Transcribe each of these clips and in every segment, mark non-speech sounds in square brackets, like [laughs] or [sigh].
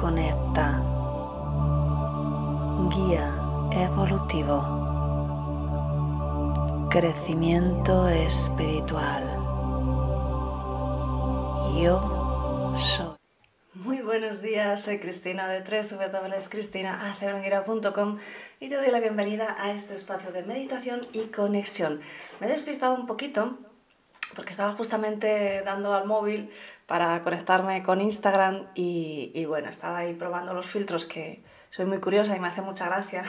conecta, guía evolutivo, crecimiento espiritual. Yo soy. Muy buenos días, soy Cristina de www.cristinaaceronguira.com y te doy la bienvenida a este espacio de meditación y conexión. Me he despistado un poquito porque estaba justamente dando al móvil para conectarme con Instagram y, y bueno, estaba ahí probando los filtros que soy muy curiosa y me hace mucha gracia.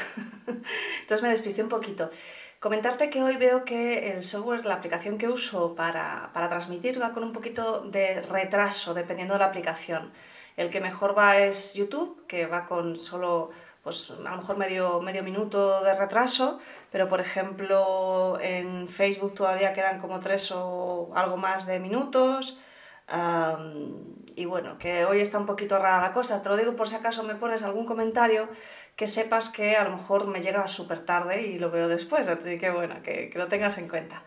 [laughs] Entonces me despisté un poquito. Comentarte que hoy veo que el software, la aplicación que uso para, para transmitir va con un poquito de retraso dependiendo de la aplicación. El que mejor va es YouTube, que va con solo pues a lo mejor medio, medio minuto de retraso, pero por ejemplo en Facebook todavía quedan como tres o algo más de minutos. Y bueno, que hoy está un poquito rara la cosa, te lo digo por si acaso me pones algún comentario que sepas que a lo mejor me llega súper tarde y lo veo después, así que bueno, que, que lo tengas en cuenta.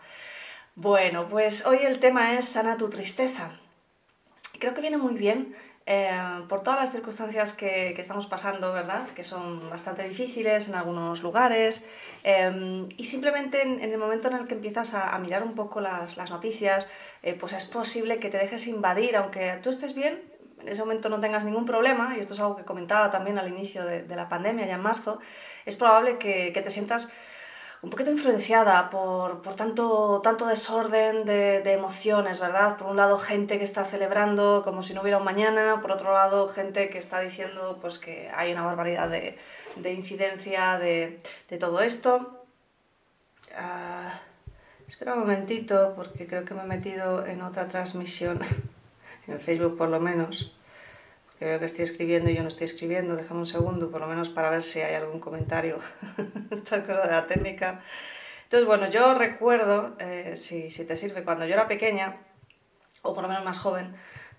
Bueno, pues hoy el tema es sana tu tristeza. Creo que viene muy bien eh, por todas las circunstancias que, estamos pasando, ¿verdad? Que son bastante difíciles en algunos lugares. Eh, y simplemente en, el momento en el que empiezas a, mirar un poco las, noticias, eh, pues es posible que te dejes invadir, aunque tú estés bien, en ese momento no tengas ningún problema, y esto es algo que comentaba también al inicio de, la pandemia, ya en marzo, es probable que te sientas un poquito influenciada por, por tanto, tanto desorden de, emociones, ¿verdad? Por un lado, gente que está celebrando como si no hubiera un mañana, por otro lado, gente que está diciendo pues, que hay una barbaridad de, de incidencia de, de, todo esto. Uh, espera un momentito, porque creo que me he metido en otra transmisión, [laughs] en Facebook por lo menos que veo que estoy escribiendo y yo no estoy escribiendo, déjame un segundo, por lo menos para ver si hay algún comentario, [laughs] esta cosa de la técnica. Entonces, bueno, yo recuerdo, eh, si, si, te sirve, cuando yo era pequeña, o por lo menos más joven,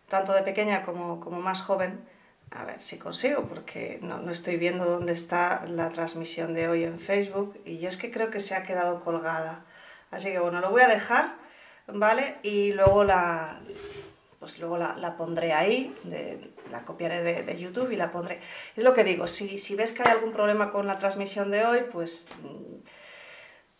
tanto de pequeña como, como más joven, a ver si consigo, porque no, no estoy viendo dónde está la transmisión de hoy en Facebook, y yo es que creo que se ha quedado colgada. Así que bueno, lo voy a dejar, ¿vale? Y luego la, pues luego la, pondré ahí, la copiaré de, YouTube y la pondré. Es lo que digo, si, si, ves que hay algún problema con la transmisión de hoy, pues mm,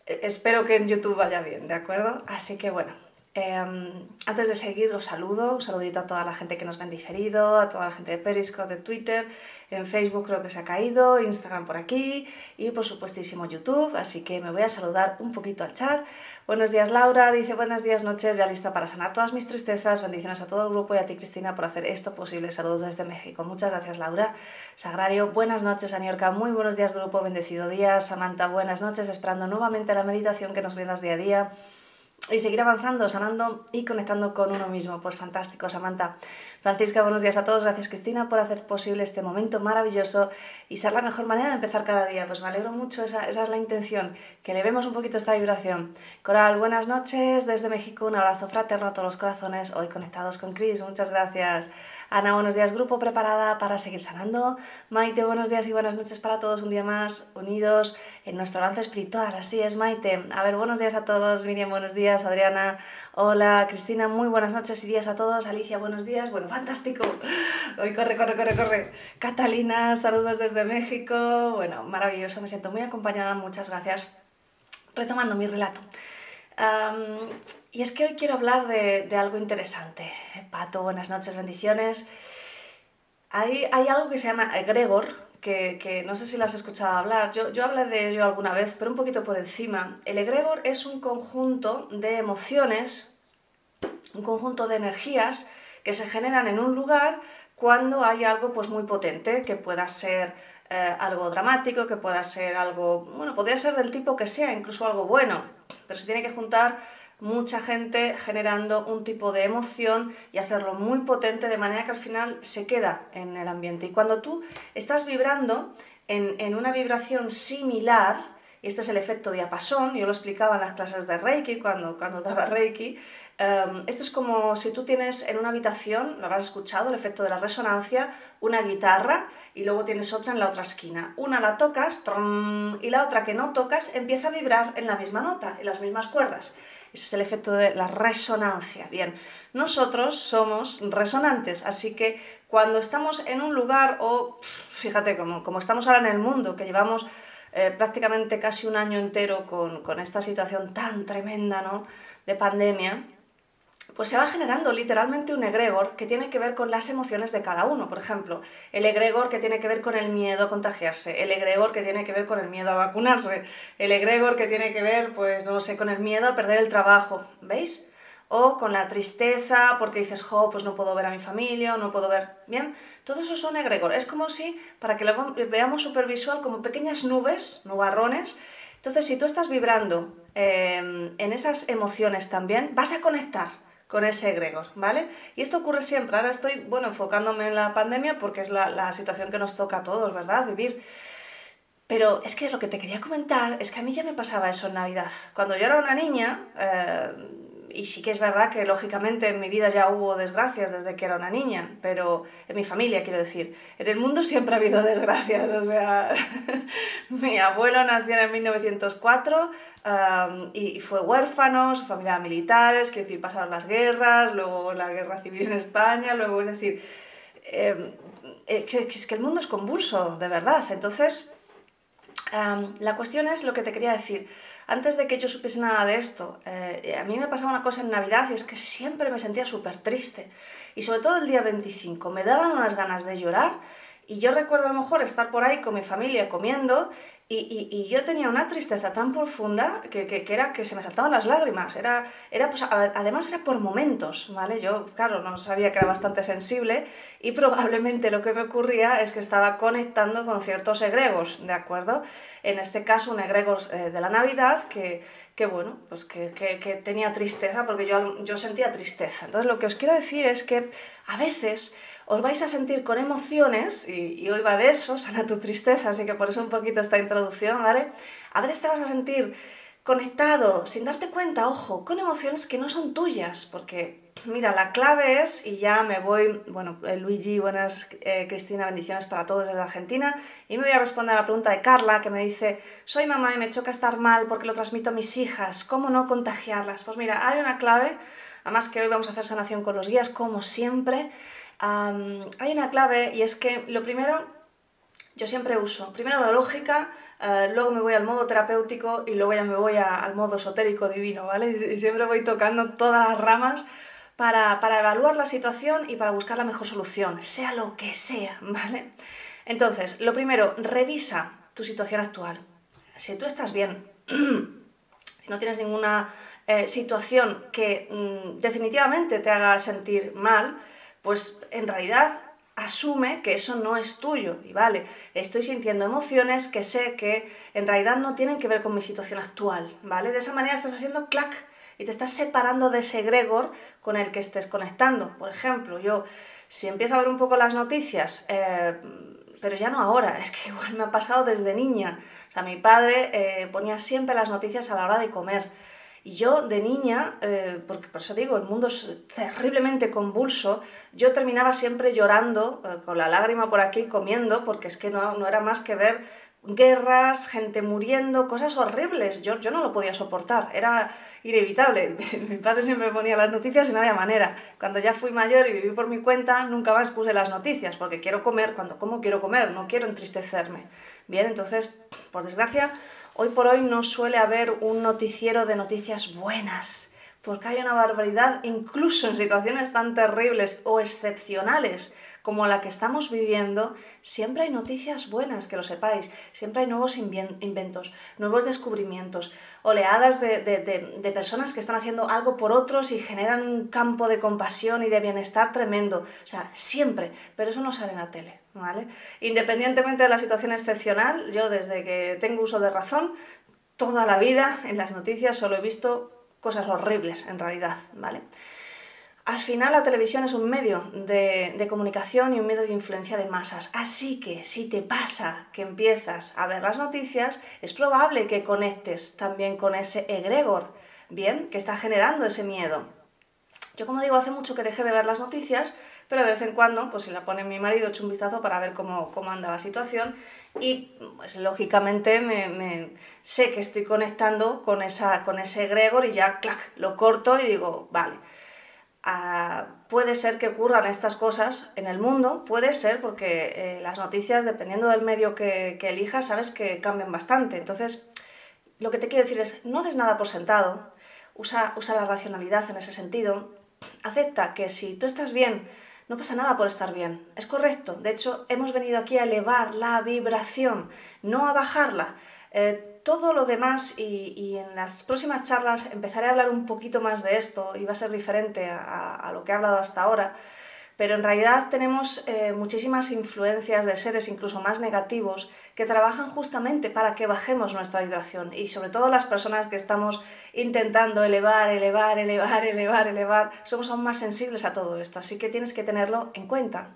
espero que en YouTube vaya bien, ¿de acuerdo? Así que bueno, eh, antes de seguir os saludo, un saludito a toda la gente que nos ven diferido, a toda la gente de Periscope, de Twitter, en Facebook creo que se ha caído, Instagram por aquí y por supuestísimo YouTube, así que me voy a saludar un poquito al chat. Buenos días Laura, dice buenos días noches, ya lista para sanar todas mis tristezas, bendiciones a todo el grupo y a ti Cristina por hacer esto posible, saludos desde México, muchas gracias Laura. Sagrario, buenas noches Aniorca, muy buenos días grupo, bendecido día, Samantha, buenas noches, esperando nuevamente la meditación que nos brindas día a día y seguir avanzando, sanando y conectando con uno mismo. Pues fantástico, Samantha. Francisca, buenos días a todos. Gracias, Cristina, por hacer posible este momento maravilloso y ser la mejor manera de empezar cada día. Pues me alegro mucho, esa, es la intención, que le vemos un poquito esta vibración. Coral, buenas noches desde México. Un abrazo fraterno a todos los corazones, hoy conectados con Cris. Muchas gracias. Ana, buenos días, grupo preparada para seguir sanando. Maite, buenos días y buenas noches para todos. Un día más unidos en nuestro lance espiritual. Así es, Maite. A ver, buenos días a todos. Miriam, buenos días. Adriana, hola. Cristina, muy buenas noches y días a todos. Alicia, buenos días. Bueno, fantástico. Hoy corre, corre, corre, corre. Catalina, saludos desde México. Bueno, maravilloso. Me siento muy acompañada. Muchas gracias. Retomando mi relato. Y es que hoy quiero hablar de, de, algo interesante. Pato, buenas noches, bendiciones. Hay, hay algo que se llama egregor, que, que, no sé si lo has escuchado hablar. Yo, yo hablé de ello alguna vez, pero un poquito por encima. El egregor es un conjunto de emociones, un conjunto de energías que se generan en un lugar cuando hay algo pues, muy potente, que pueda ser eh, algo dramático, que pueda ser algo, bueno, podría ser del tipo que sea, incluso algo bueno, pero se tiene que juntar mucha gente generando un tipo de emoción y hacerlo muy potente de manera que al final se queda en el ambiente. Y cuando tú estás vibrando en, en una vibración similar, y este es el efecto diapasón, yo lo explicaba en las clases de Reiki, cuando, cuando daba Reiki, Um, esto es como si tú tienes en una habitación, lo habrás escuchado, el efecto de la resonancia, una guitarra y luego tienes otra en la otra esquina. Una la tocas y la otra que no tocas empieza a vibrar en la misma nota, en las mismas cuerdas. Ese es el efecto de la resonancia. Bien, nosotros somos resonantes, así que cuando estamos en un lugar o, fíjate, como, como estamos ahora en el mundo, que llevamos eh, prácticamente casi un año entero con, con esta situación tan tremenda ¿no? de pandemia, pues se va generando literalmente un egregor que tiene que ver con las emociones de cada uno. Por ejemplo, el egregor que tiene que ver con el miedo a contagiarse, el egregor que tiene que ver con el miedo a vacunarse, el egregor que tiene que ver, pues no sé, con el miedo a perder el trabajo, ¿veis? O con la tristeza porque dices, jo, pues no puedo ver a mi familia, no puedo ver. Bien, todo eso son egregor. Es como si, para que lo veamos supervisual, como pequeñas nubes, nubarrones. Entonces, si tú estás vibrando eh, en esas emociones también, vas a conectar con ese egregor, ¿vale? Y esto ocurre siempre. Ahora estoy, bueno, enfocándome en la pandemia porque es la, situación que nos toca a todos, ¿verdad? Vivir. Pero es que lo que te quería comentar es que a mí ya me pasaba eso en Navidad. Cuando yo era una niña, eh, y sí que es verdad que lógicamente en mi vida ya hubo desgracias desde que era una niña, pero en mi familia quiero decir, en el mundo siempre ha habido desgracias, o sea, [laughs] mi abuelo nació en 1904 y fue huérfano, su familia militares, quiero decir, pasaron las guerras, luego la guerra civil en España, luego es decir, em, eh, es que el mundo es convulso, de verdad, entonces la cuestión es lo que te quería decir. Antes de que yo supiese nada de esto, eh, a mí me pasaba una cosa en Navidad y es que siempre me sentía súper triste. Y sobre todo el día 25, me daban unas ganas de llorar. Y yo recuerdo a lo mejor estar por ahí con mi familia comiendo y, yo tenía una tristeza tan profunda que, que, que, era que se me saltaban las lágrimas. Era, era pues, además era por momentos, ¿vale? Yo, claro, no sabía que era bastante sensible y probablemente lo que me ocurría es que estaba conectando con ciertos egregos, ¿de acuerdo? En este caso, un egregor eh, de la Navidad que, que bueno, pues que, que, tenía tristeza porque yo, yo sentía tristeza. Entonces, lo que os quiero decir es que a veces os vais a sentir con emociones, y, hoy va de eso, [laughs] sana tu tristeza, así que por eso un poquito esta introducción, ¿vale? A veces te vas a sentir conectado, sin darte cuenta, ojo, con emociones que no son tuyas, porque mira, la clave es, y ya me voy, bueno, eh, Luigi, buenas, eh, Cristina, bendiciones para todos desde Argentina, y me voy a responder a la pregunta de Carla, que me dice, soy mamá y me choca estar mal porque lo transmito a mis hijas, ¿cómo no contagiarlas? Pues mira, hay una clave, además que hoy vamos a hacer sanación con los guías, como siempre, hay una clave y es que lo primero, yo siempre uso, primero la lógica, eh, luego me voy al modo terapéutico y luego ya me voy al modo esotérico divino, ¿vale? [laughs] Y, siempre voy tocando todas las ramas para, para, evaluar la situación y para buscar la mejor solución, sea lo que sea, [laughs] ¿vale? Entonces, lo primero, revisa tu situación actual. Si tú estás bien, [clears throat] si no tienes ninguna eh, situación que mm, definitivamente te haga sentir mal, pues en realidad asume que eso no es tuyo. Y vale, estoy sintiendo emociones que sé que en realidad no tienen que ver con mi situación actual, ¿vale? De esa manera estás haciendo clac y te estás separando de ese egregor con el que estés conectando. Por ejemplo, yo si empiezo a ver un poco las noticias, eh, pero ya no ahora, [laughs] es que igual me ha pasado desde niña. O sea, mi padre eh, ponía siempre las noticias a la hora de comer. Y yo de niña, eh, porque por eso digo, el mundo es terriblemente convulso, yo terminaba siempre llorando, eh, con la lágrima por aquí, comiendo, porque es que no, no, era más que ver guerras, gente muriendo, cosas horribles. Yo, yo no lo podía soportar, era inevitable. [laughs] Mi padre siempre ponía las noticias y no había manera. Cuando ya fui mayor y viví por mi cuenta, nunca más puse las noticias, porque quiero comer, cuando como quiero comer, no quiero entristecerme. Bien, entonces, por desgracia, Hoy por hoy no suele haber un noticiero de noticias buenas, porque hay una barbaridad, incluso en situaciones tan terribles o excepcionales como la que estamos viviendo, siempre hay noticias buenas, que lo sepáis, siempre hay nuevos inventos, nuevos descubrimientos, oleadas de, personas que están haciendo algo por otros y generan un campo de compasión y de bienestar tremendo. O sea, siempre, pero eso no sale en la tele, ¿vale? Independientemente de la situación excepcional, yo desde que tengo uso de razón, toda la vida en las noticias solo he visto cosas horribles en realidad, ¿vale? Al final la televisión es un medio de, comunicación y un medio de influencia de masas. Así que si te pasa que empiezas a ver las noticias, es probable que conectes también con ese egregor, ¿bien? Que está generando ese miedo. Yo como digo, hace mucho que dejé de ver las noticias, pero de vez en cuando, pues si la pone mi marido, echo un vistazo para ver cómo, cómo anda la situación y pues lógicamente me, sé que estoy conectando con, esa, con ese egregor y ya, clac, lo corto y digo, vale puede ser que ocurran estas cosas en el mundo, puede ser porque eh, las noticias, dependiendo del medio que, elijas, sabes que cambian bastante. Entonces, lo que te quiero decir es, no des nada por sentado, usa, usa la racionalidad en ese sentido, acepta que si tú estás bien, no pasa nada por estar bien. Es correcto. De hecho, hemos venido aquí a elevar la vibración, no a bajarla. Eh, todo lo demás, y, en las próximas charlas empezaré a hablar un poquito más de esto, y va a ser diferente a lo que he hablado hasta ahora, pero en realidad tenemos eh, muchísimas influencias de seres incluso más negativos que trabajan justamente para que bajemos nuestra vibración. Y sobre todo las personas que estamos intentando elevar, elevar, elevar, [laughs] elevar, elevar, somos aún más sensibles a todo esto, así que tienes que tenerlo en cuenta.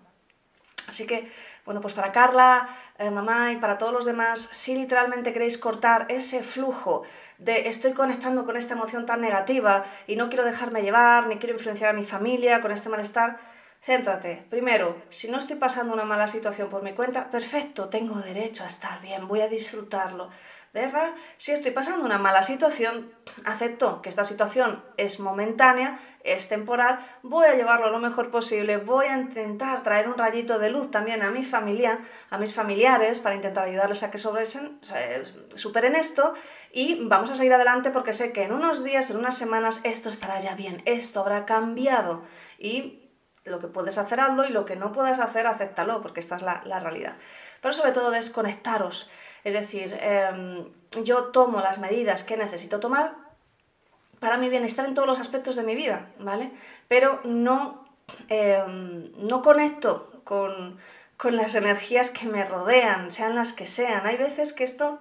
Así que, bueno, pues para Carla, eh, mamá y para todos los demás, si literalmente queréis cortar ese flujo de estoy conectando con esta emoción tan negativa y no quiero dejarme llevar, ni quiero influenciar a mi familia con este malestar, Céntrate. Primero, si no estoy pasando una mala situación por mi cuenta, perfecto, tengo derecho a estar bien, voy a disfrutarlo. ¿Verdad? Si estoy pasando una mala situación, acepto que esta situación es momentánea, es temporal, voy a llevarlo lo mejor posible, voy a intentar traer un rayito de luz también a mi familia, a mis familiares, para intentar ayudarles a que superen esto y vamos a seguir adelante porque sé que en unos días, en unas semanas, esto estará ya bien, esto habrá cambiado y lo que puedes hacer, hazlo y lo que no puedas hacer, acéptalo, porque esta es la, realidad. Pero sobre todo desconectaros. Es decir, em, yo tomo las medidas que necesito tomar para mi bienestar en todos los aspectos de mi vida, ¿vale? Pero no, em, no conecto con, con las energías que me rodean, sean las que sean. Hay veces que esto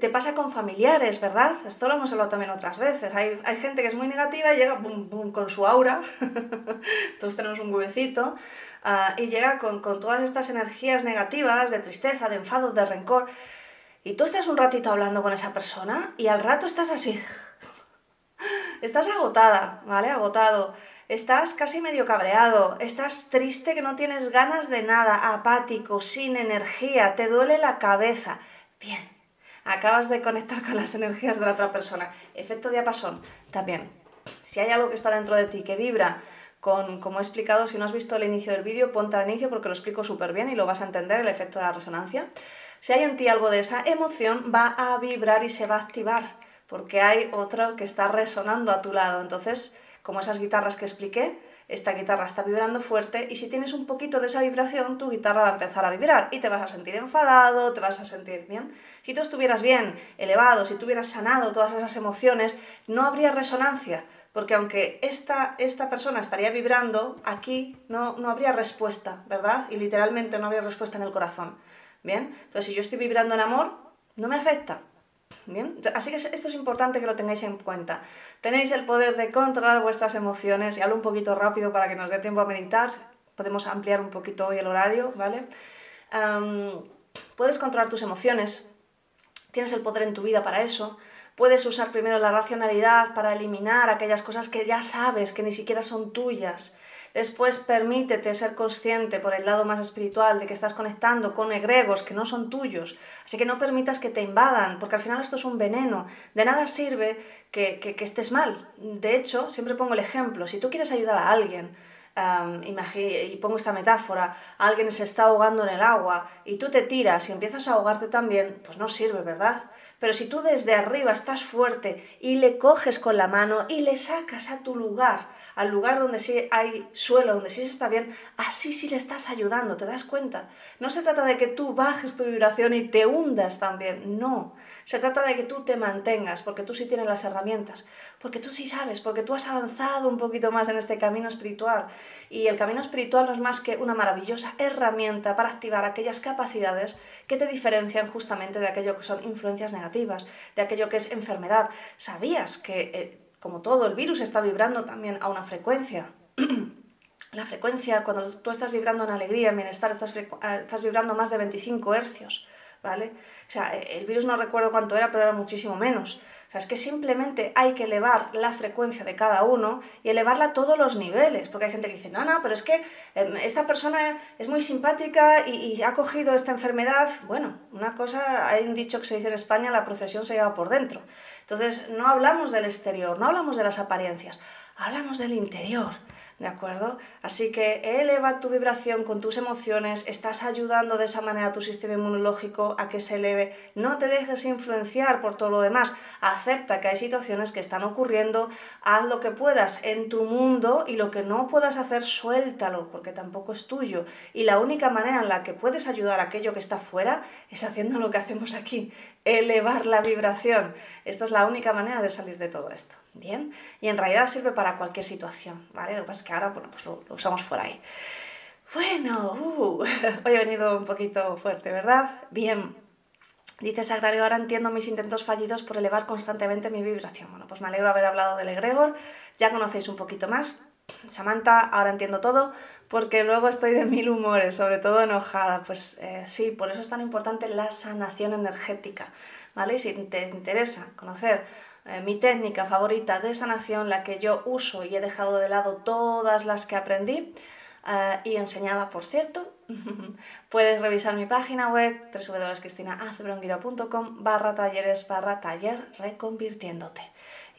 te pasa con familiares, ¿verdad? Esto lo hemos hablado también otras veces. Hay, gente que es muy negativa y llega con su aura, [laughs] todos tenemos un huevecito, ah, y llega con, todas estas energías negativas de tristeza, de enfado, de rencor. Y tú estás un ratito hablando con esa persona y al rato estás así. Estás agotada, ¿vale? Agotado. Estás casi medio cabreado, estás triste que no tienes ganas de nada, apático, sin energía, te duele la cabeza. Bien, acabas de conectar con las energías de la otra persona. Efecto diapasón, también. Si hay algo que está dentro de ti que vibra con, como he explicado, si no has visto el inicio del vídeo, ponte al inicio porque lo explico súper bien y lo vas a entender, el efecto de la resonancia. Si hay en ti algo de esa emoción, va a vibrar y se va a activar, porque hay otro que está resonando a tu lado. Entonces, como esas guitarras que expliqué, esta guitarra está vibrando fuerte y si tienes un poquito de esa vibración, tu guitarra va a empezar a vibrar y te vas a sentir enfadado, te vas a sentir bien. Si tú estuvieras bien, elevado, si tuvieras sanado todas esas emociones, no habría resonancia, porque aunque esta, esta persona estaría vibrando, aquí no, no habría respuesta, ¿verdad? Y literalmente no habría respuesta en el corazón. Bien, entonces si yo estoy vibrando en amor, no me afecta, Bien, así que esto es importante que lo tengáis en cuenta. Tenéis el poder de controlar vuestras emociones y hablo un poquito rápido para que nos dé tiempo a meditar. Podemos ampliar un poquito hoy el horario, ¿vale? puedes controlar tus emociones, tienes el poder en tu vida para eso. Puedes usar primero la racionalidad para eliminar aquellas cosas que ya sabes que ni siquiera son tuyas Después permítete ser consciente por el lado más espiritual de que estás conectando con egregos que no son tuyos. Así que no permitas que te invadan, porque al final esto es un veneno. De nada sirve que, que, estés mal. De hecho, siempre pongo el ejemplo, si tú quieres ayudar a alguien, y pongo esta metáfora, alguien se está ahogando en el agua y tú te tiras y empiezas a ahogarte también, pues no sirve, ¿verdad? Pero si tú desde arriba estás fuerte y le coges con la mano y le sacas a tu lugar, al lugar donde sí hay suelo, donde sí se está bien, así sí le estás ayudando, ¿te das cuenta? No se trata de que tú bajes tu vibración y te hundas también, no. Se trata de que tú te mantengas, porque tú sí tienes las herramientas, porque tú sí sabes, porque tú has avanzado un poquito más en este camino espiritual. Y el camino espiritual no es más que una maravillosa herramienta para activar aquellas capacidades que te diferencian justamente de aquello que son influencias negativas, de aquello que es enfermedad. ¿Sabías que eh, como todo, el virus está vibrando también a una frecuencia. [clears throat] La frecuencia, cuando tú estás vibrando en alegría, en bienestar, estás, eh, estás vibrando más de 25 hercios, ¿vale? O sea, e, el virus no recuerdo cuánto era, pero era muchísimo menos. Sea, es que simplemente hay que elevar la frecuencia de cada uno y elevarla a todos los niveles, porque hay gente que dice, no, no, pero es que em, esta persona es muy simpática y, y, ha cogido esta enfermedad. Bueno, una cosa, hay un dicho que se dice en España, la procesión se lleva por dentro. Entonces, no hablamos del exterior, no hablamos de las apariencias, hablamos del interior, ¿De acuerdo? Así que eleva tu vibración con tus emociones, estás ayudando de esa manera a tu sistema inmunológico a que se eleve. No te dejes influenciar por todo lo demás. Acepta que hay situaciones que están ocurriendo, haz lo que puedas en tu mundo y lo que no puedas hacer, suéltalo, porque tampoco es tuyo. Y la única manera en la que puedes ayudar a aquello que está fuera es haciendo lo que hacemos aquí, elevar la vibración. Esta es la única manera de salir de todo esto. Bien, y en realidad sirve para cualquier situación, ¿vale? Lo que pasa es que ahora, bueno, pues lo, usamos por ahí. Bueno, uh, [laughs] hoy he venido un poquito fuerte, ¿verdad? Bien. Dice Sagrario, ahora entiendo mis intentos fallidos por elevar constantemente mi vibración. Bueno, pues me alegro de haber hablado del egregor, ya conocéis un poquito más. Samantha, ahora entiendo todo, porque luego estoy de mil humores, sobre todo enojada. Pues eh, sí, por eso es tan importante la sanación energética, ¿vale? Y si te interesa conocer eh, mi técnica favorita de sanación, la que yo uso y he dejado de lado todas las que aprendí eh, y enseñaba, por cierto. [laughs] Puedes revisar mi página web www.cristinaacebrongiro.com barra talleres barra taller reconvirtiéndote.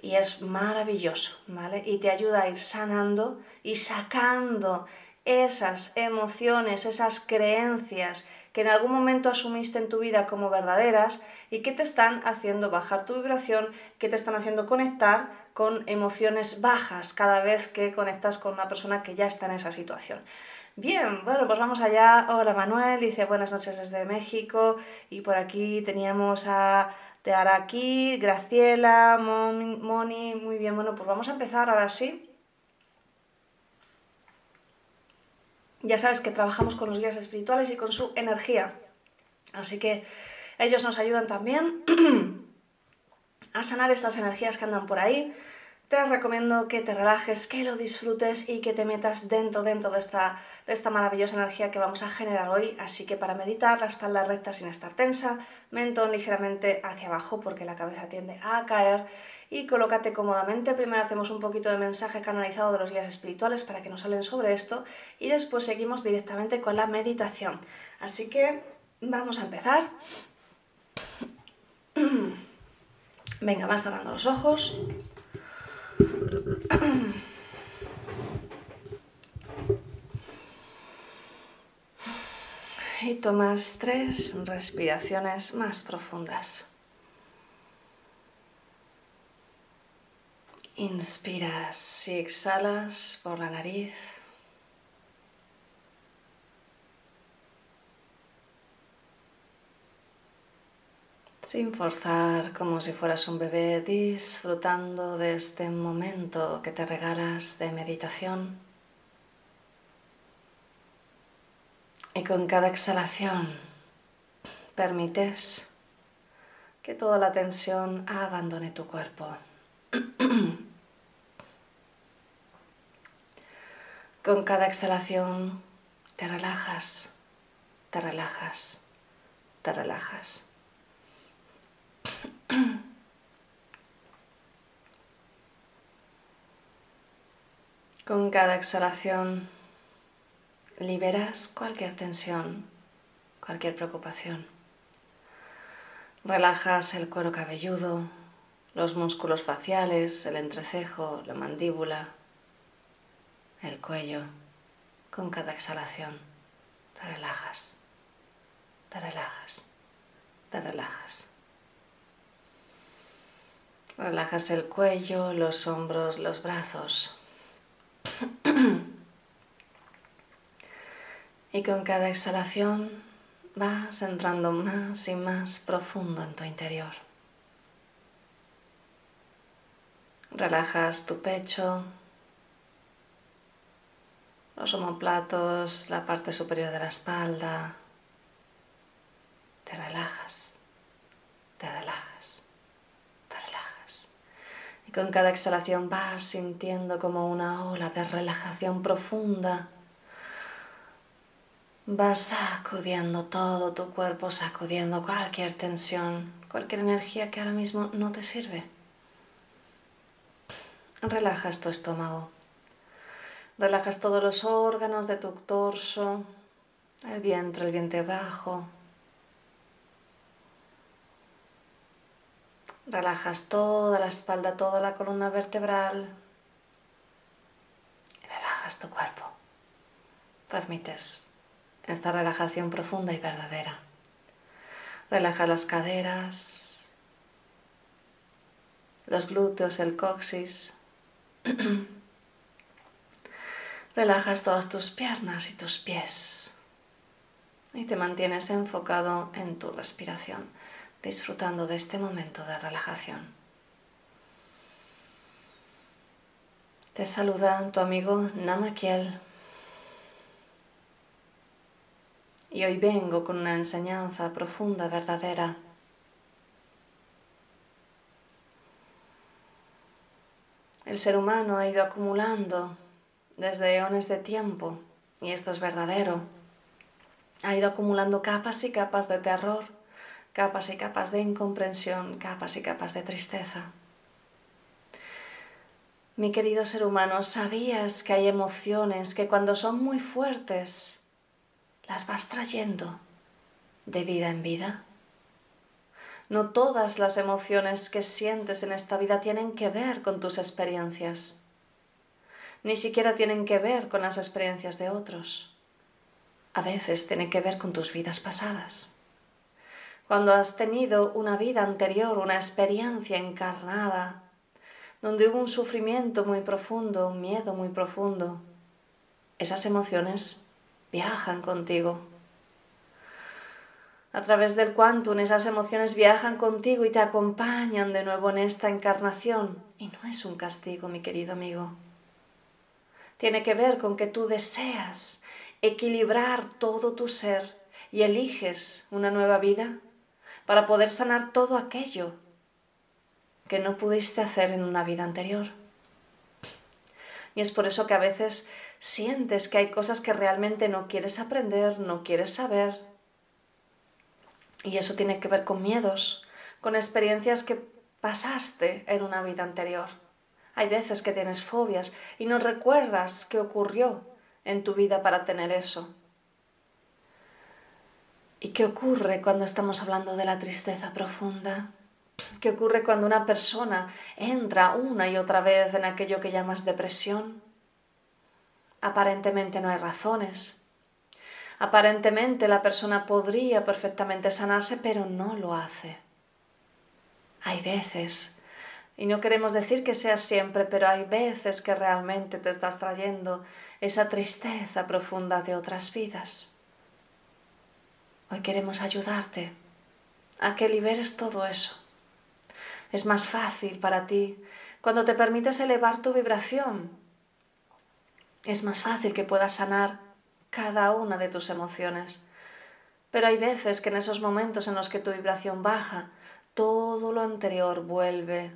Y es maravilloso, ¿vale? Y te ayuda a ir sanando y sacando esas emociones, esas creencias que en algún momento asumiste en tu vida como verdaderas y que te están haciendo bajar tu vibración, que te están haciendo conectar con emociones bajas cada vez que conectas con una persona que ya está en esa situación. Bien, bueno, pues vamos allá. Hola Manuel, dice buenas noches desde México y por aquí teníamos a de aquí, Graciela, Moni, muy bien, bueno, pues vamos a empezar ahora sí. Ya sabes que trabajamos con los guías espirituales y con su energía. Así que ellos nos ayudan también [clears throat] a sanar estas energías que andan por ahí. Te recomiendo que te relajes, que lo disfrutes y que te metas dentro, dentro de esta, de esta maravillosa energía que vamos a generar hoy. Así que para meditar, la espalda recta sin estar tensa, mentón ligeramente hacia abajo porque la cabeza tiende a caer y colócate cómodamente. Primero hacemos un poquito de mensaje canalizado de los guías espirituales para que nos hablen sobre esto y después seguimos directamente con la meditación. Así que vamos a empezar. Venga, vas cerrando los ojos. Y tomas tres respiraciones más profundas. Inspiras y exhalas por la nariz. Sin forzar, como si fueras un bebé, disfrutando de este momento que te regalas de meditación. Y con cada exhalación permites que toda la tensión abandone tu cuerpo. [clears throat] Con cada exhalación te relajas, te relajas, te relajas. [clears throat] Con cada exhalación liberas cualquier tensión, cualquier preocupación. Relajas el cuero cabelludo, los músculos faciales, el entrecejo, la mandíbula, el cuello. Con cada exhalación te relajas, te relajas, te relajas. Relajas el cuello, los hombros, los brazos. y con cada exhalación vas entrando más y más profundo en tu interior. Relajas tu pecho, los omoplatos, la parte superior de la espalda. Te relajas, te relajas, con cada exhalación vas sintiendo como una ola de relajación profunda. Vas sacudiendo todo tu cuerpo, sacudiendo cualquier tensión, cualquier energía que ahora mismo no te sirve. Relajas tu estómago. Relajas todos los órganos de tu torso, el vientre, el vientre bajo. Relajas toda la espalda, toda la columna vertebral. Relajas tu cuerpo. Permites esta relajación profunda y verdadera. Relaja las caderas, los glúteos, el coxis. [clears throat] Relajas todas tus piernas y tus pies. Y te mantienes enfocado en tu respiración, disfrutando de este momento de relajación. Te saluda tu amigo Namakiel. Y hoy vengo con una enseñanza profunda, verdadera. El ser humano ha ido acumulando desde eones de tiempo, y esto es verdadero, ha ido acumulando capas y capas de terror, capas y capas de incomprensión, capas y capas de tristeza. Mi querido ser humano, ¿sabías que hay emociones que cuando son muy fuertes las vas trayendo de vida en vida? No todas las emociones que sientes en esta vida tienen que ver con tus experiencias, ni siquiera tienen que ver con las experiencias de otros. A veces tienen que ver con tus vidas pasadas. Cuando has tenido una vida anterior, una experiencia encarnada, donde hubo un sufrimiento muy profundo, un miedo muy profundo, esas emociones viajan contigo. A través del quantum esas emociones viajan contigo y te acompañan de nuevo en esta encarnación. Y no es un castigo, mi querido amigo. Tiene que ver con que tú deseas equilibrar todo tu ser y eliges una nueva vida para poder sanar todo aquello que no pudiste hacer en una vida anterior. Y es por eso que a veces sientes que hay cosas que realmente no quieres aprender, no quieres saber. Y eso tiene que ver con miedos, con experiencias que pasaste en una vida anterior. Hay veces que tienes fobias y no recuerdas qué ocurrió en tu vida para tener eso. ¿Y qué ocurre cuando estamos hablando de la tristeza profunda? ¿Qué ocurre cuando una persona entra una y otra vez en aquello que llamas depresión? Aparentemente no hay razones. Aparentemente la persona podría perfectamente sanarse, pero no lo hace. Hay veces, y no queremos decir que sea siempre, pero hay veces que realmente te estás trayendo esa tristeza profunda de otras vidas. Hoy queremos ayudarte a que liberes todo eso es más fácil para ti cuando te permites elevar tu vibración. Es más fácil que puedas sanar cada una de tus emociones. Pero hay veces que en esos momentos en los que tu vibración baja, todo lo anterior vuelve.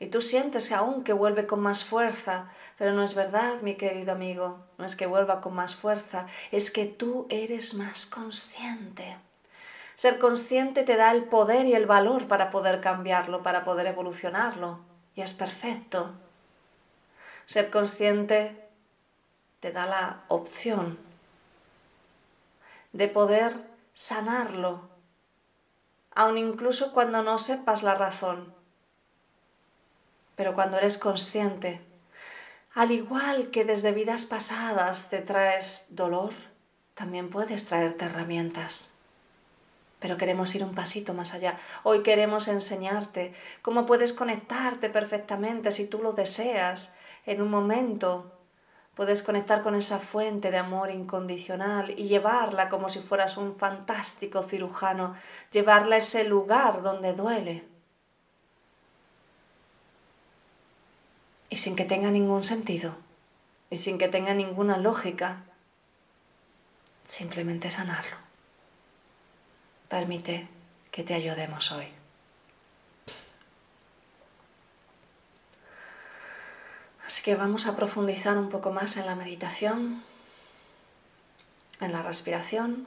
Y tú sientes aún que vuelve con más fuerza, pero no es verdad, mi querido amigo, no es que vuelva con más fuerza, es que tú eres más consciente. Ser consciente te da el poder y el valor para poder cambiarlo, para poder evolucionarlo. Y es perfecto. Ser consciente te da la opción de poder sanarlo, aun incluso cuando no sepas la razón. Pero cuando eres consciente, al igual que desde vidas pasadas te traes dolor, también puedes traerte herramientas pero queremos ir un pasito más allá. Hoy queremos enseñarte cómo puedes conectarte perfectamente si tú lo deseas en un momento. Puedes conectar con esa fuente de amor incondicional y llevarla como si fueras un fantástico cirujano, llevarla a ese lugar donde duele. Y sin que tenga ningún sentido, y sin que tenga ninguna lógica, simplemente sanarlo. Permite que te ayudemos hoy. Así que vamos a profundizar un poco más en la meditación, en la respiración.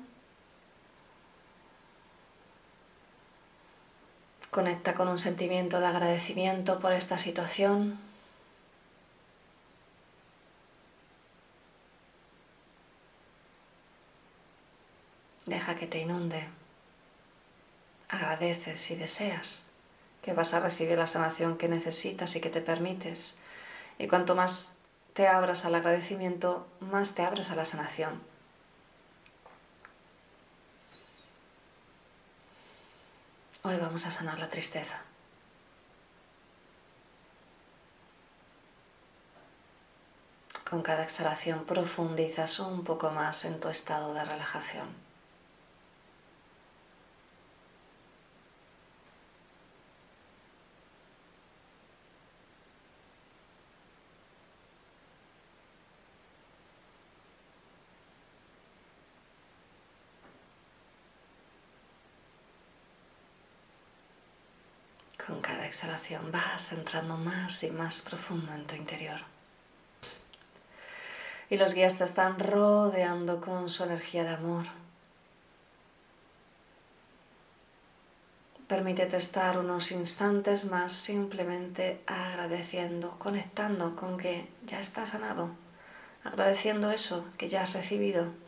Conecta con un sentimiento de agradecimiento por esta situación. Deja que te inunde agradeces si deseas que vas a recibir la sanación que necesitas y que te permites. Y cuanto más te abras al agradecimiento, más te abres a la sanación. Hoy vamos a sanar la tristeza. Con cada exhalación profundizas un poco más en tu estado de relajación. Con cada exhalación vas entrando más y más profundo en tu interior y los guías te están rodeando con su energía de amor. Permítete estar unos instantes más simplemente agradeciendo, conectando con que ya estás sanado, agradeciendo eso que ya has recibido.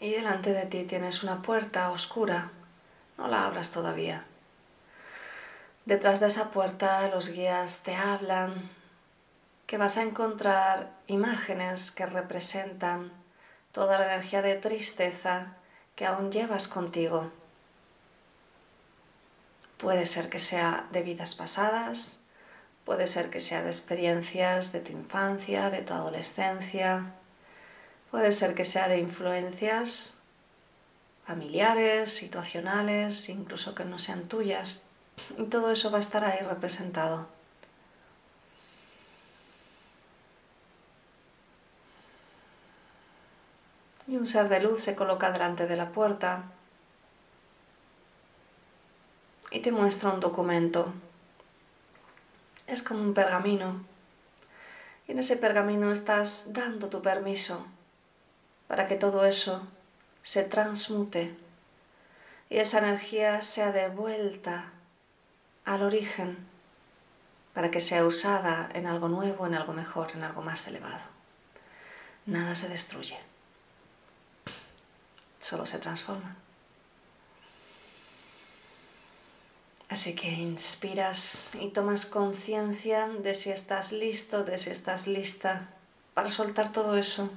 Y delante de ti tienes una puerta oscura, no la abras todavía. Detrás de esa puerta los guías te hablan que vas a encontrar imágenes que representan toda la energía de tristeza que aún llevas contigo. Puede ser que sea de vidas pasadas, puede ser que sea de experiencias de tu infancia, de tu adolescencia, puede ser que sea de influencias familiares, situacionales, incluso que no sean tuyas. Y todo eso va a estar ahí representado. Y un ser de luz se coloca delante de la puerta y te muestra un documento. Es como un pergamino. Y en ese pergamino estás dando tu permiso para que todo eso se transmute y esa energía sea devuelta al origen para que sea usada en algo nuevo, en algo mejor, en algo más elevado. Nada se destruye, solo se transforma. Así que inspiras y tomas conciencia de si estás listo, de si estás lista para soltar todo eso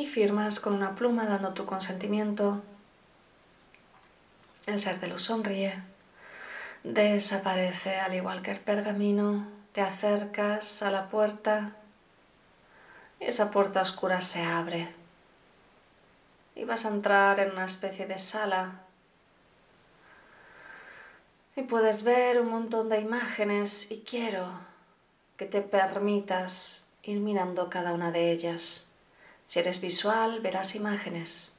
y firmas con una pluma dando tu consentimiento. El ser de luz sonríe, desaparece al igual que el pergamino, te acercas a la puerta y esa puerta oscura se abre y vas a entrar en una especie de sala y puedes ver un montón de imágenes y quiero que te permitas ir mirando cada una de ellas. Si eres visual, verás imágenes.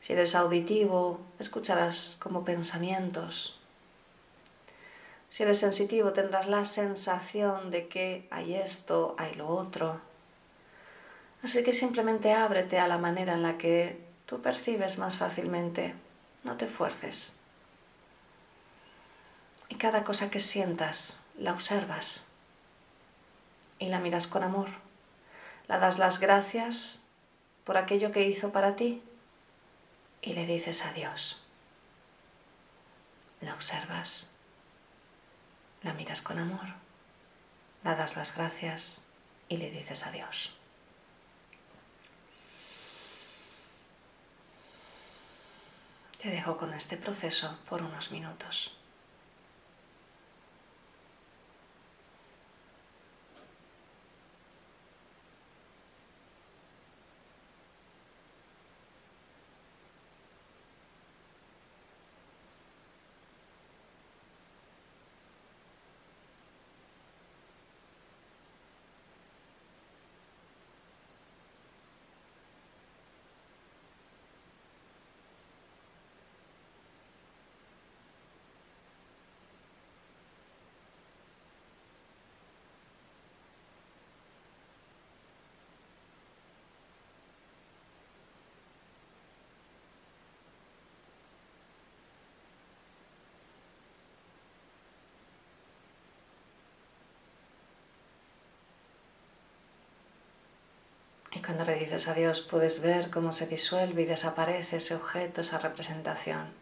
Si eres auditivo, escucharás como pensamientos. Si eres sensitivo, tendrás la sensación de que hay esto, hay lo otro. Así que simplemente ábrete a la manera en la que tú percibes más fácilmente. No te fuerces. Y cada cosa que sientas, la observas y la miras con amor le das las gracias por aquello que hizo para ti y le dices adiós. La observas, la miras con amor, le das las gracias y le dices adiós. Te dejo con este proceso por unos minutos. Cuando le dices adiós puedes ver cómo se disuelve y desaparece ese objeto, esa representación.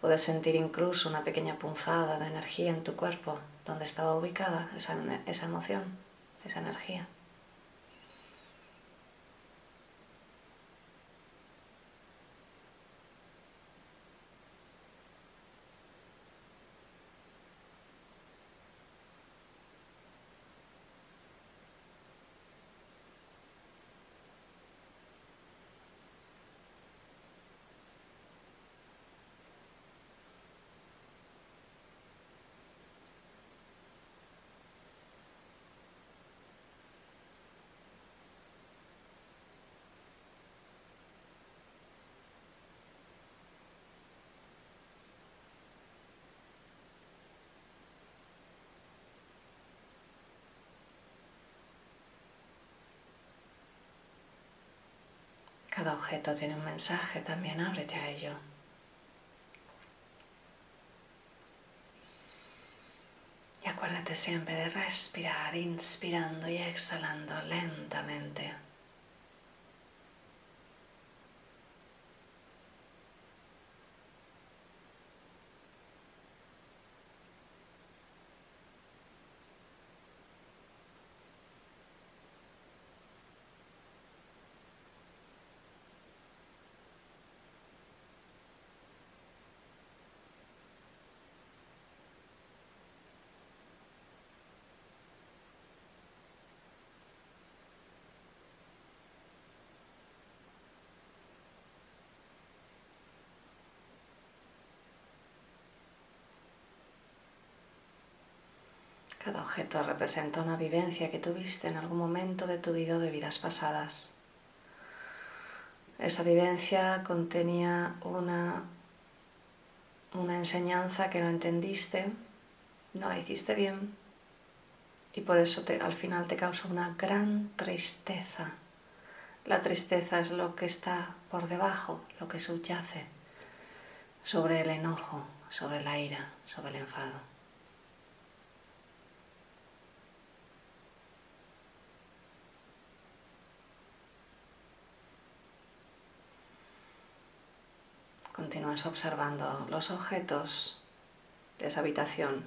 Puedes sentir incluso una pequeña punzada de energía en tu cuerpo donde estaba ubicada esa, esa emoción, esa energía. Cada objeto tiene un mensaje, también ábrete a ello. Y acuérdate siempre de respirar, inspirando y exhalando lentamente. Cada objeto representa una vivencia que tuviste en algún momento de tu vida o de vidas pasadas. Esa vivencia contenía una, una enseñanza que no entendiste, no la hiciste bien y por eso al final te causa una gran tristeza. La tristeza es lo que está por debajo, lo que subyace sobre el enojo, sobre la ira, sobre el enfado. Continúas observando los objetos de esa habitación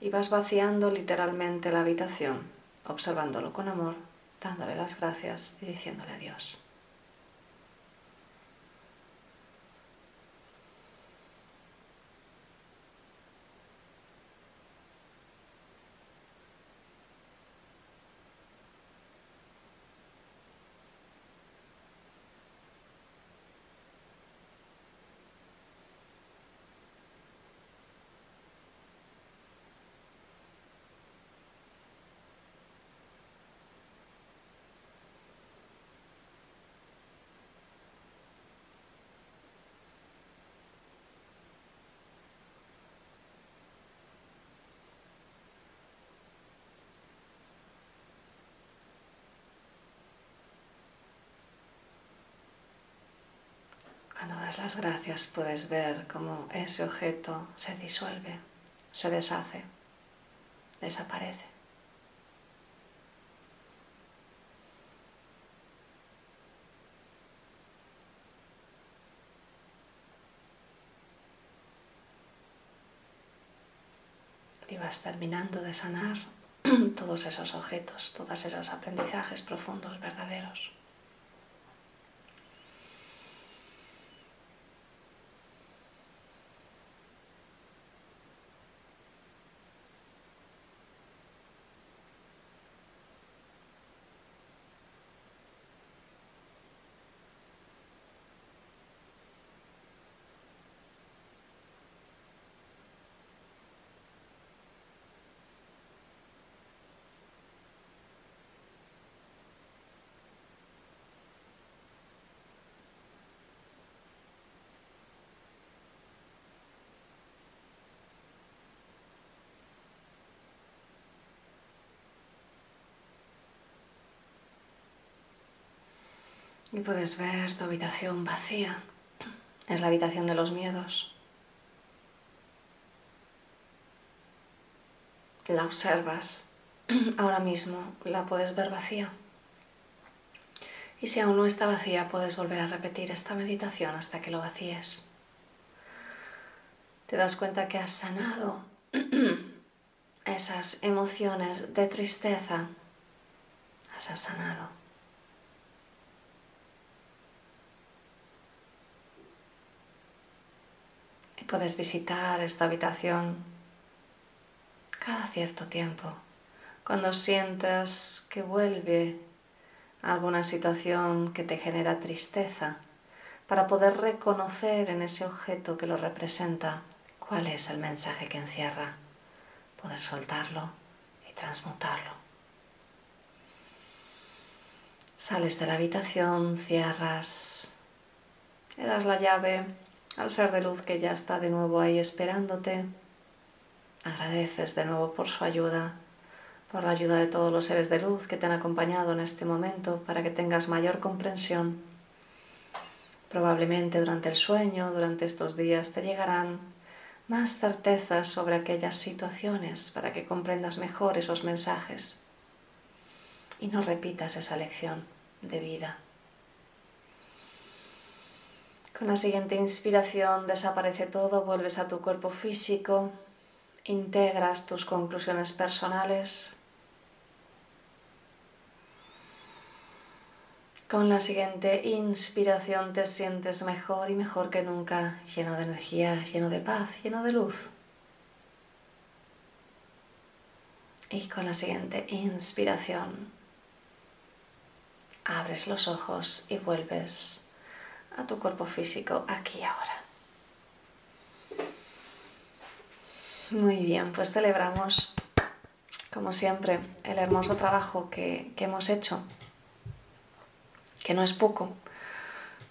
y vas vaciando literalmente la habitación, observándolo con amor, dándole las gracias y diciéndole adiós. Cuando las gracias puedes ver cómo ese objeto se disuelve, se deshace, desaparece. Y vas terminando de sanar [clears throat] todos esos objetos, todos esos aprendizajes profundos, verdaderos. Y puedes ver tu habitación vacía. Es la habitación de los miedos. La observas. [clears throat] Ahora mismo la puedes ver vacía. Y si aún no está vacía, puedes volver a repetir esta meditación hasta que lo vacíes. Te das cuenta que has sanado [clears throat] esas emociones de tristeza. Has sanado. Puedes visitar esta habitación cada cierto tiempo, cuando sientas que vuelve alguna situación que te genera tristeza, para poder reconocer en ese objeto que lo representa cuál es el mensaje que encierra, poder soltarlo y transmutarlo. Sales de la habitación, cierras, le das la llave al ser de luz que ya está de nuevo ahí esperándote. Agradeces de nuevo por su ayuda por la ayuda de todos los seres de luz que te han acompañado en este momento para que tengas mayor comprensión. Probablemente durante el sueño, durante estos días, te llegarán más certezas sobre aquellas situaciones para que comprendas mejor esos mensajes y no repitas esa lección de vida. Con la siguiente inspiración desaparece todo, vuelves a tu cuerpo físico, integras tus conclusiones personales Con la siguiente inspiración te sientes mejor y mejor que nunca, lleno de energía, lleno de paz, lleno de luz. Y con la siguiente inspiración abres los ojos y vuelves a tu cuerpo físico aquí ahora. Muy bien, pues celebramos, como siempre, el hermoso trabajo que, que hemos hecho que no es poco.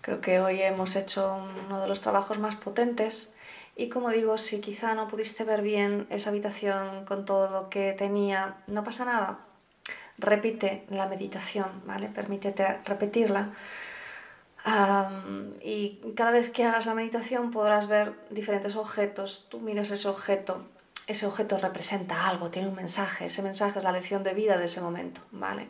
Creo que hoy hemos hecho uno de los trabajos más potentes y como digo, si quizá no pudiste ver bien esa habitación con todo lo que tenía, no pasa nada. Repite la meditación, ¿vale? Permítete repetirla. Y cada vez que hagas la meditación podrás ver diferentes objetos. Tú miras ese objeto, ese objeto representa algo, tiene un mensaje. Ese mensaje es la lección de vida de ese momento, ¿vale?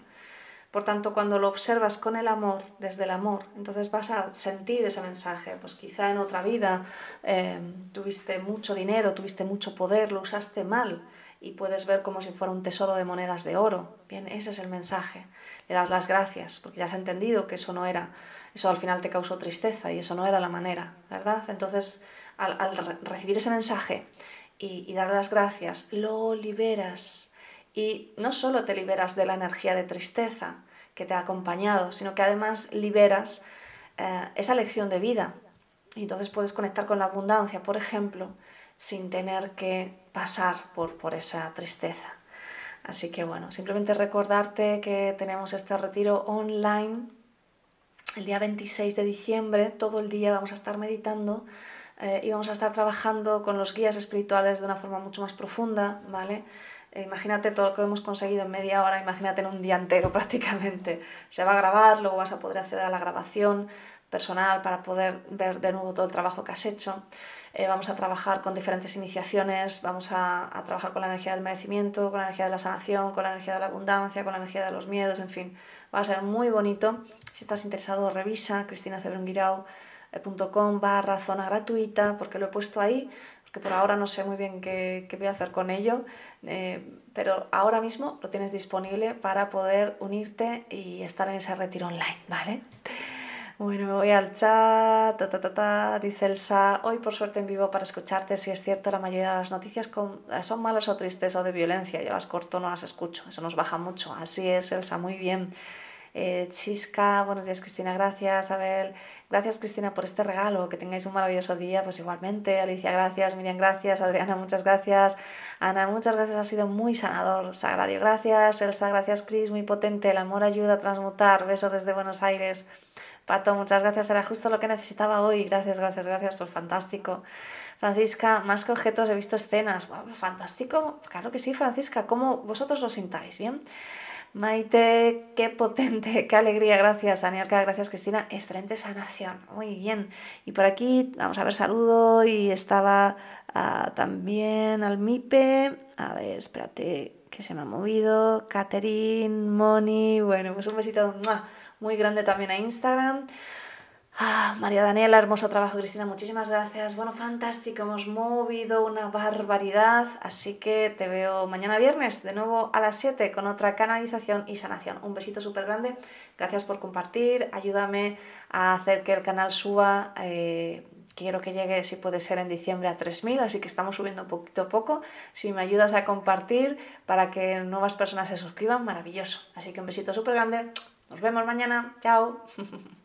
Por tanto, cuando lo observas con el amor, desde el amor, entonces vas a sentir ese mensaje. Pues quizá en otra vida eh, tuviste mucho dinero, tuviste mucho poder, lo usaste mal y puedes ver como si fuera un tesoro de monedas de oro. Bien, ese es el mensaje. Le das las gracias porque ya has entendido que eso no era, eso al final te causó tristeza y eso no era la manera, ¿verdad? Entonces, al, recibir ese mensaje y, y darle las gracias, lo liberas. Y no solo te liberas de la energía de tristeza, que te ha acompañado, sino que además liberas eh, esa lección de vida. Y entonces puedes conectar con la abundancia, por ejemplo, sin tener que pasar por, por esa tristeza. Así que bueno, simplemente recordarte que tenemos este retiro online el día 26 de diciembre, todo el día vamos a estar meditando eh, y vamos a estar trabajando con los guías espirituales de una forma mucho más profunda, ¿vale? Imagínate todo lo que hemos conseguido en media hora, imagínate en un día entero [laughs] prácticamente. Se va a grabar, luego vas a poder acceder a la grabación personal para poder ver de nuevo todo el trabajo que has hecho. Eh, vamos a trabajar con diferentes iniciaciones, vamos a, trabajar con la energía del merecimiento, con la energía de la sanación, con la energía de la abundancia, con la energía de los miedos, en fin. Va a ser muy bonito. Si estás interesado, revisa cristinaceronguirao.com barra zona gratuita, porque lo he puesto ahí que por ahora no sé muy bien qué, voy a hacer con ello, eh, pero ahora mismo lo tienes disponible para poder unirte y estar en ese retiro online, ¿vale? Bueno, me voy al chat, ta, ta, ta, dice Elsa, hoy por suerte en vivo para escucharte, si es cierto la mayoría de las noticias son malas o tristes o de violencia, yo las corto, no las escucho, eso nos baja mucho, así es Elsa, muy bien. Eh, Chisca, buenos días Cristina, gracias, Abel. Gracias Cristina por este regalo, que tengáis un maravilloso día, pues igualmente. Alicia, gracias. Miriam, gracias. Adriana, muchas gracias. Ana, muchas gracias, ha sido muy sanador. Sagrario, gracias. Elsa, gracias. Cris, muy potente. El amor ayuda a transmutar. Beso desde Buenos Aires. Pato, muchas gracias. Era justo lo que necesitaba hoy. Gracias, gracias, gracias. Pues fantástico. Francisca, más que objetos he visto escenas. fantástico. Claro que sí, Francisca. ¿Cómo vosotros lo sintáis? Bien. Maite, qué potente, [laughs] qué alegría, gracias Aniarca, gracias Cristina, excelente sanación, muy bien. Y por aquí, vamos a ver, saludo. Y estaba ah, también al MIPE, a ver, espérate, que se me ha movido, Catherine, Moni, bueno, pues un besito, muy grande también a Instagram. Ah, María Daniela, hermoso trabajo, Cristina, muchísimas gracias. Bueno, fantástico, hemos movido una barbaridad, así que te veo mañana viernes de nuevo a las 7 con otra canalización y sanación. Un besito súper grande, gracias por compartir, ayúdame a hacer que el canal suba. Eh, quiero que llegue, si puede ser, en diciembre a 3.000, así que estamos subiendo poquito a poco. Si me ayudas a compartir para que nuevas personas se suscriban, maravilloso. Así que un besito súper grande, nos vemos mañana, chao. [laughs]